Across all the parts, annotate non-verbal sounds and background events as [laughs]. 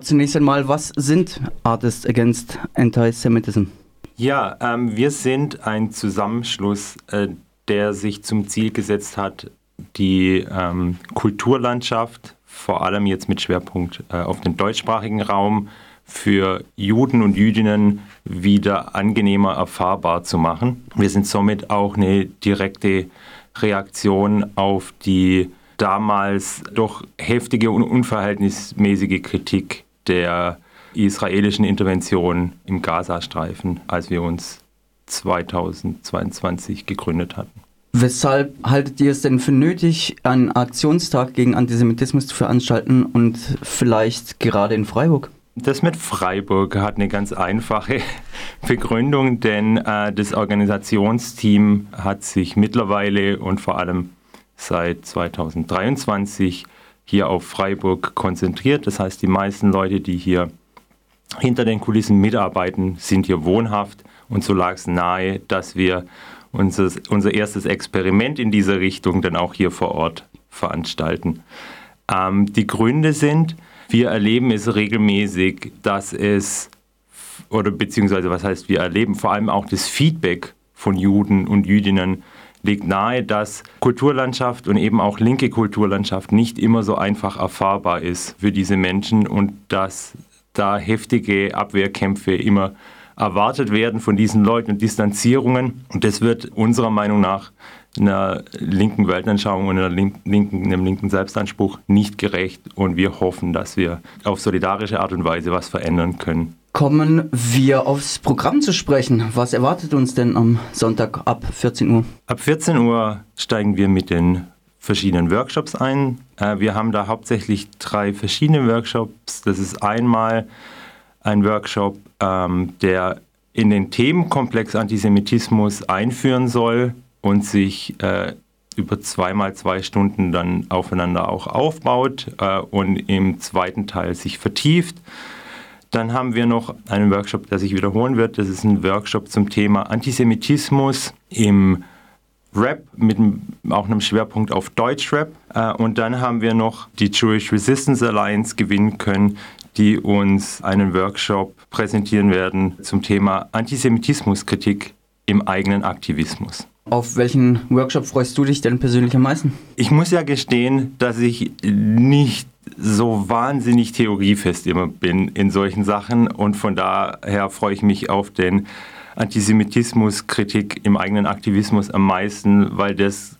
Zunächst einmal, was sind Artists Against Antisemitism? Ja, ähm, wir sind ein Zusammenschluss, äh, der sich zum Ziel gesetzt hat, die ähm, Kulturlandschaft, vor allem jetzt mit Schwerpunkt äh, auf den deutschsprachigen Raum, für Juden und Jüdinnen wieder angenehmer erfahrbar zu machen. Wir sind somit auch eine direkte Reaktion auf die damals doch heftige und unverhältnismäßige Kritik der israelischen Intervention im Gazastreifen, als wir uns 2022 gegründet hatten. Weshalb haltet ihr es denn für nötig, einen Aktionstag gegen Antisemitismus zu veranstalten und vielleicht gerade in Freiburg? Das mit Freiburg hat eine ganz einfache [laughs] Begründung, denn äh, das Organisationsteam hat sich mittlerweile und vor allem seit 2023 hier auf Freiburg konzentriert. Das heißt, die meisten Leute, die hier hinter den Kulissen mitarbeiten, sind hier wohnhaft und so lag es nahe, dass wir unser, unser erstes Experiment in dieser Richtung dann auch hier vor Ort veranstalten. Ähm, die Gründe sind, wir erleben es regelmäßig, dass es, oder beziehungsweise was heißt wir erleben, vor allem auch das Feedback von Juden und Jüdinnen legt nahe, dass Kulturlandschaft und eben auch linke Kulturlandschaft nicht immer so einfach erfahrbar ist für diese Menschen und dass da heftige Abwehrkämpfe immer erwartet werden von diesen Leuten und Distanzierungen. Und das wird unserer Meinung nach einer linken Weltanschauung und einer linken, einem linken Selbstanspruch nicht gerecht. Und wir hoffen, dass wir auf solidarische Art und Weise was verändern können. Kommen wir aufs Programm zu sprechen. Was erwartet uns denn am Sonntag ab 14 Uhr? Ab 14 Uhr steigen wir mit den verschiedenen Workshops ein. Äh, wir haben da hauptsächlich drei verschiedene Workshops. Das ist einmal ein Workshop, ähm, der in den Themenkomplex Antisemitismus einführen soll und sich äh, über zweimal zwei Stunden dann aufeinander auch aufbaut äh, und im zweiten Teil sich vertieft. Dann haben wir noch einen Workshop, der sich wiederholen wird. Das ist ein Workshop zum Thema Antisemitismus im Rap mit auch einem Schwerpunkt auf Deutschrap. Äh, und dann haben wir noch die Jewish Resistance Alliance gewinnen können, die uns einen Workshop präsentieren werden zum Thema Antisemitismuskritik im eigenen Aktivismus. Auf welchen Workshop freust du dich denn persönlich am meisten? Ich muss ja gestehen, dass ich nicht so wahnsinnig theoriefest immer bin in solchen Sachen und von daher freue ich mich auf den Antisemitismuskritik im eigenen Aktivismus am meisten, weil das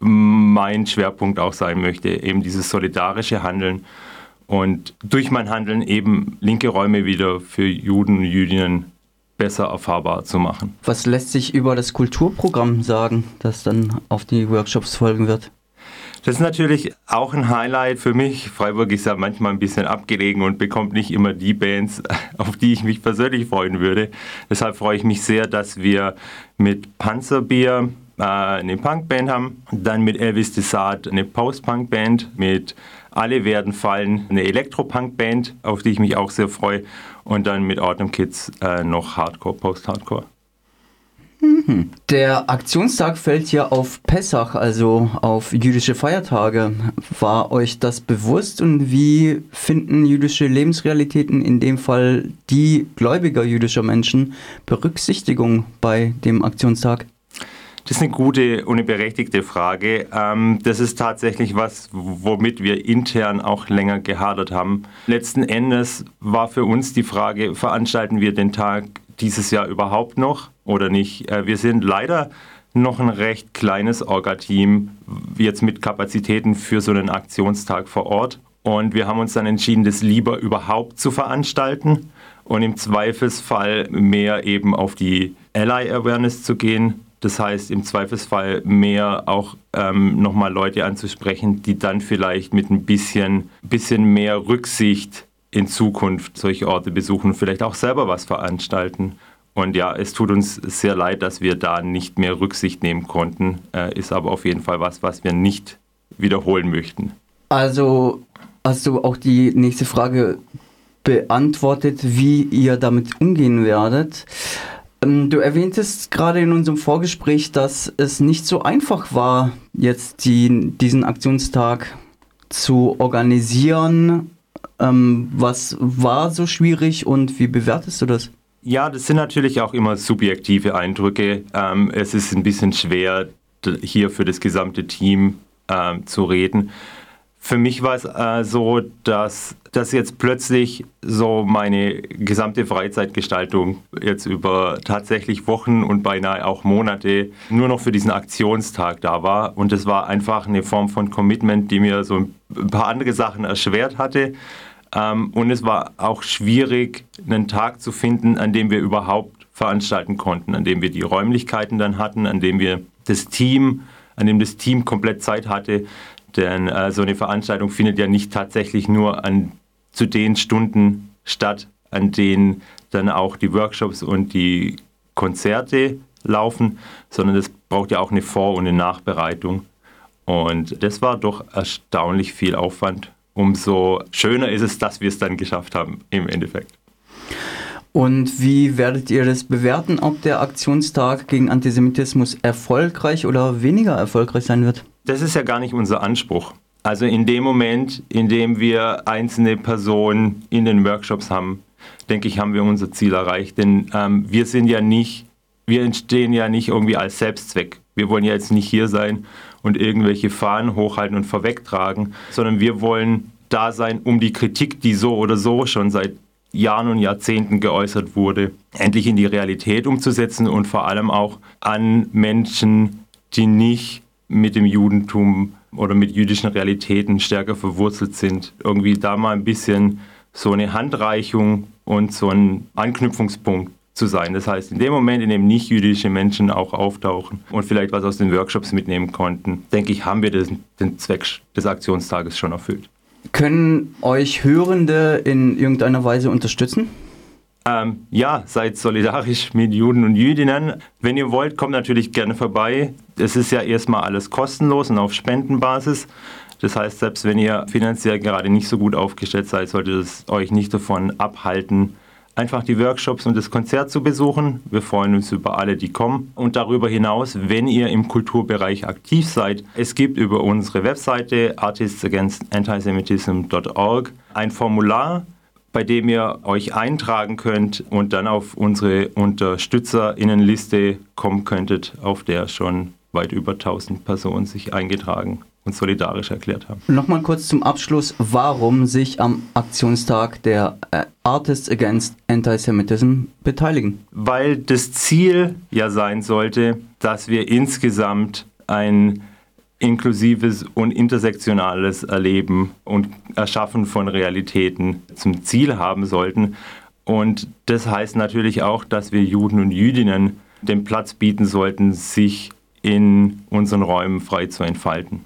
mein Schwerpunkt auch sein möchte, eben dieses solidarische Handeln und durch mein Handeln eben linke Räume wieder für Juden und Jüdinnen besser erfahrbar zu machen. Was lässt sich über das Kulturprogramm sagen, das dann auf die Workshops folgen wird? Das ist natürlich auch ein Highlight für mich. Freiburg ist ja manchmal ein bisschen abgelegen und bekommt nicht immer die Bands, [laughs] auf die ich mich persönlich freuen würde. Deshalb freue ich mich sehr, dass wir mit Panzerbier äh, eine Punkband haben, dann mit Elvis Desart eine Post-Punk-Band, mit Alle werden fallen eine Elektropunk-Band, auf die ich mich auch sehr freue und dann mit Autumn Kids äh, noch Hardcore, Post-Hardcore. Der Aktionstag fällt ja auf Pessach, also auf jüdische Feiertage. War euch das bewusst und wie finden jüdische Lebensrealitäten, in dem Fall die gläubiger jüdischer Menschen, Berücksichtigung bei dem Aktionstag? Das ist eine gute und eine berechtigte Frage. Ähm, das ist tatsächlich was, womit wir intern auch länger gehadert haben. Letzten Endes war für uns die Frage, veranstalten wir den Tag dieses Jahr überhaupt noch oder nicht? Äh, wir sind leider noch ein recht kleines Orga-Team, jetzt mit Kapazitäten für so einen Aktionstag vor Ort. Und wir haben uns dann entschieden, das lieber überhaupt zu veranstalten und im Zweifelsfall mehr eben auf die Ally Awareness zu gehen, das heißt, im Zweifelsfall mehr auch ähm, nochmal Leute anzusprechen, die dann vielleicht mit ein bisschen, bisschen mehr Rücksicht in Zukunft solche Orte besuchen vielleicht auch selber was veranstalten. Und ja, es tut uns sehr leid, dass wir da nicht mehr Rücksicht nehmen konnten, äh, ist aber auf jeden Fall was, was wir nicht wiederholen möchten. Also hast du auch die nächste Frage beantwortet, wie ihr damit umgehen werdet. Ähm, du erwähntest gerade in unserem Vorgespräch, dass es nicht so einfach war, jetzt die, diesen Aktionstag zu organisieren. Ähm, was war so schwierig und wie bewertest du das? Ja, das sind natürlich auch immer subjektive Eindrücke. Ähm, es ist ein bisschen schwer, hier für das gesamte Team ähm, zu reden. Für mich war es äh, so, dass, dass jetzt plötzlich so meine gesamte Freizeitgestaltung jetzt über tatsächlich Wochen und beinahe auch Monate nur noch für diesen Aktionstag da war. Und es war einfach eine Form von Commitment, die mir so ein paar andere Sachen erschwert hatte. Ähm, und es war auch schwierig, einen Tag zu finden, an dem wir überhaupt veranstalten konnten, an dem wir die Räumlichkeiten dann hatten, an dem wir das Team, an dem das Team komplett Zeit hatte, denn äh, so eine Veranstaltung findet ja nicht tatsächlich nur an, zu den Stunden statt, an denen dann auch die Workshops und die Konzerte laufen, sondern es braucht ja auch eine Vor- und eine Nachbereitung. Und das war doch erstaunlich viel Aufwand. Umso schöner ist es, dass wir es dann geschafft haben im Endeffekt. Und wie werdet ihr das bewerten, ob der Aktionstag gegen Antisemitismus erfolgreich oder weniger erfolgreich sein wird? Das ist ja gar nicht unser Anspruch. Also in dem Moment, in dem wir einzelne Personen in den Workshops haben, denke ich, haben wir unser Ziel erreicht. Denn ähm, wir sind ja nicht, wir entstehen ja nicht irgendwie als Selbstzweck. Wir wollen ja jetzt nicht hier sein und irgendwelche Fahnen hochhalten und vorwegtragen, sondern wir wollen da sein, um die Kritik, die so oder so schon seit Jahren und Jahrzehnten geäußert wurde, endlich in die Realität umzusetzen und vor allem auch an Menschen, die nicht mit dem Judentum oder mit jüdischen Realitäten stärker verwurzelt sind, irgendwie da mal ein bisschen so eine Handreichung und so ein Anknüpfungspunkt zu sein. Das heißt, in dem Moment, in dem nicht jüdische Menschen auch auftauchen und vielleicht was aus den Workshops mitnehmen konnten, denke ich, haben wir den, den Zweck des Aktionstages schon erfüllt. Können euch Hörende in irgendeiner Weise unterstützen? Ähm, ja, seid solidarisch mit Juden und Jüdinnen. Wenn ihr wollt, kommt natürlich gerne vorbei. Es ist ja erstmal alles kostenlos und auf Spendenbasis. Das heißt, selbst wenn ihr finanziell gerade nicht so gut aufgestellt seid, sollte es euch nicht davon abhalten, einfach die Workshops und das Konzert zu besuchen. Wir freuen uns über alle, die kommen. Und darüber hinaus, wenn ihr im Kulturbereich aktiv seid, es gibt über unsere Webseite artistsagainstantisemitism.org ein Formular, bei dem ihr euch eintragen könnt und dann auf unsere Unterstützerinnenliste kommen könntet, auf der schon weit über 1000 Personen sich eingetragen und solidarisch erklärt haben. Nochmal kurz zum Abschluss, warum sich am Aktionstag der äh, Artists Against Antisemitism beteiligen? Weil das Ziel ja sein sollte, dass wir insgesamt ein inklusives und intersektionales Erleben und Erschaffen von Realitäten zum Ziel haben sollten. Und das heißt natürlich auch, dass wir Juden und Jüdinnen den Platz bieten sollten, sich in unseren Räumen frei zu entfalten.